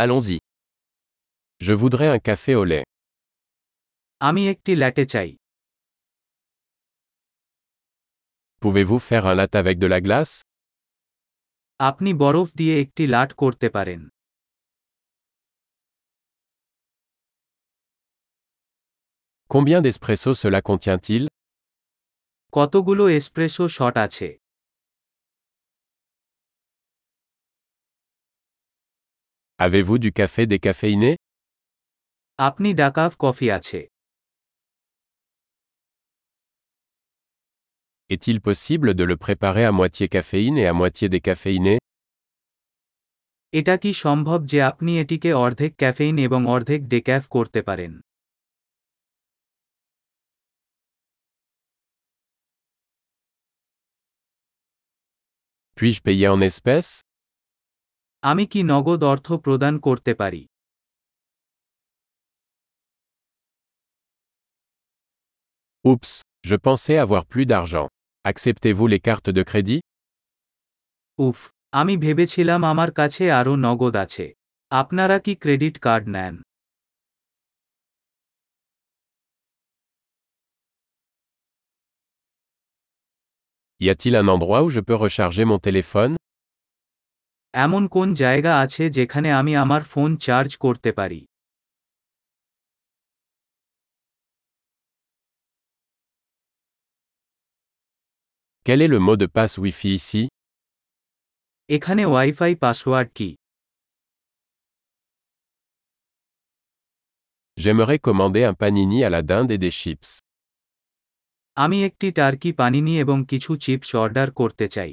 Allons-y. Je voudrais un café au lait. আমি একটি ল্যাটে চাই Pouvez-vous faire un latte avec de la glace আপনি বরফ দিয়ে একটি লাট করতে পারেন Combien d'espresso cela contient-il কতগুলো এসপ্রেসো শট আছে Avez-vous du café décaféiné আপনি ডাকাফ কফি আছে Est-il possible de le préparer à moitié caféine et à moitié décaféiné এটা কি সম্ভব যে আপনি এটিকে অর্ধেক ক্যাফেইন এবং অর্ধেক ডেক্যাফ করতে পারেন Puis-je payer en espèces আমি কি নগদ অর্থ প্রদান করতে পারি Oups, je pensais avoir plus d'argent. Acceptez-vous les cartes de crédit উফ আমি ভেবেছিলাম আমার কাছে আরও নগদ আছে আপনারা কি ক্রেডিট কার্ড নেন Y a-t-il un endroit où je peux recharger mon téléphone এমন কোন জায়গা আছে যেখানে আমি আমার ফোন চার্জ করতে পারি? Quel est le mot de passe Wi-Fi ici? এখানে ওয়াইফাই পাসওয়ার্ড কি? J'aimerais commander un panini à la dinde et des chips. আমি একটি টার্কি পানিনি এবং কিছু চিপস অর্ডার করতে চাই।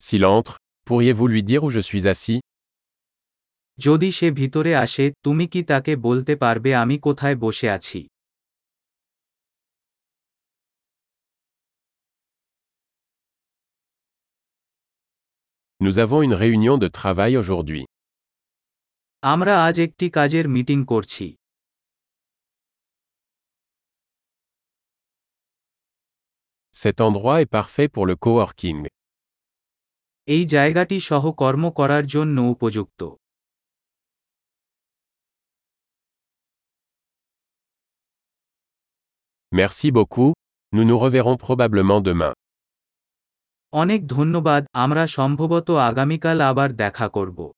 S'il entre, pourriez-vous lui dire où je suis assis যদি সে ভিতরে আসে তুমি কি তাকে বলতে পারবে আমি কোথায় বসে আছি Nous avons une réunion de travail aujourd'hui. আমরা আজ একটি কাজের মিটিং করছি Cet endroit est parfait pour le coworking. এই জায়গাটি সহ কর্ম করার জন্য উপযুক্ত। Merci beaucoup, nous nous reverrons probablement demain. অনেক ধন্যবাদ আমরা সম্ভবত আগামীকাল আবার দেখা করব।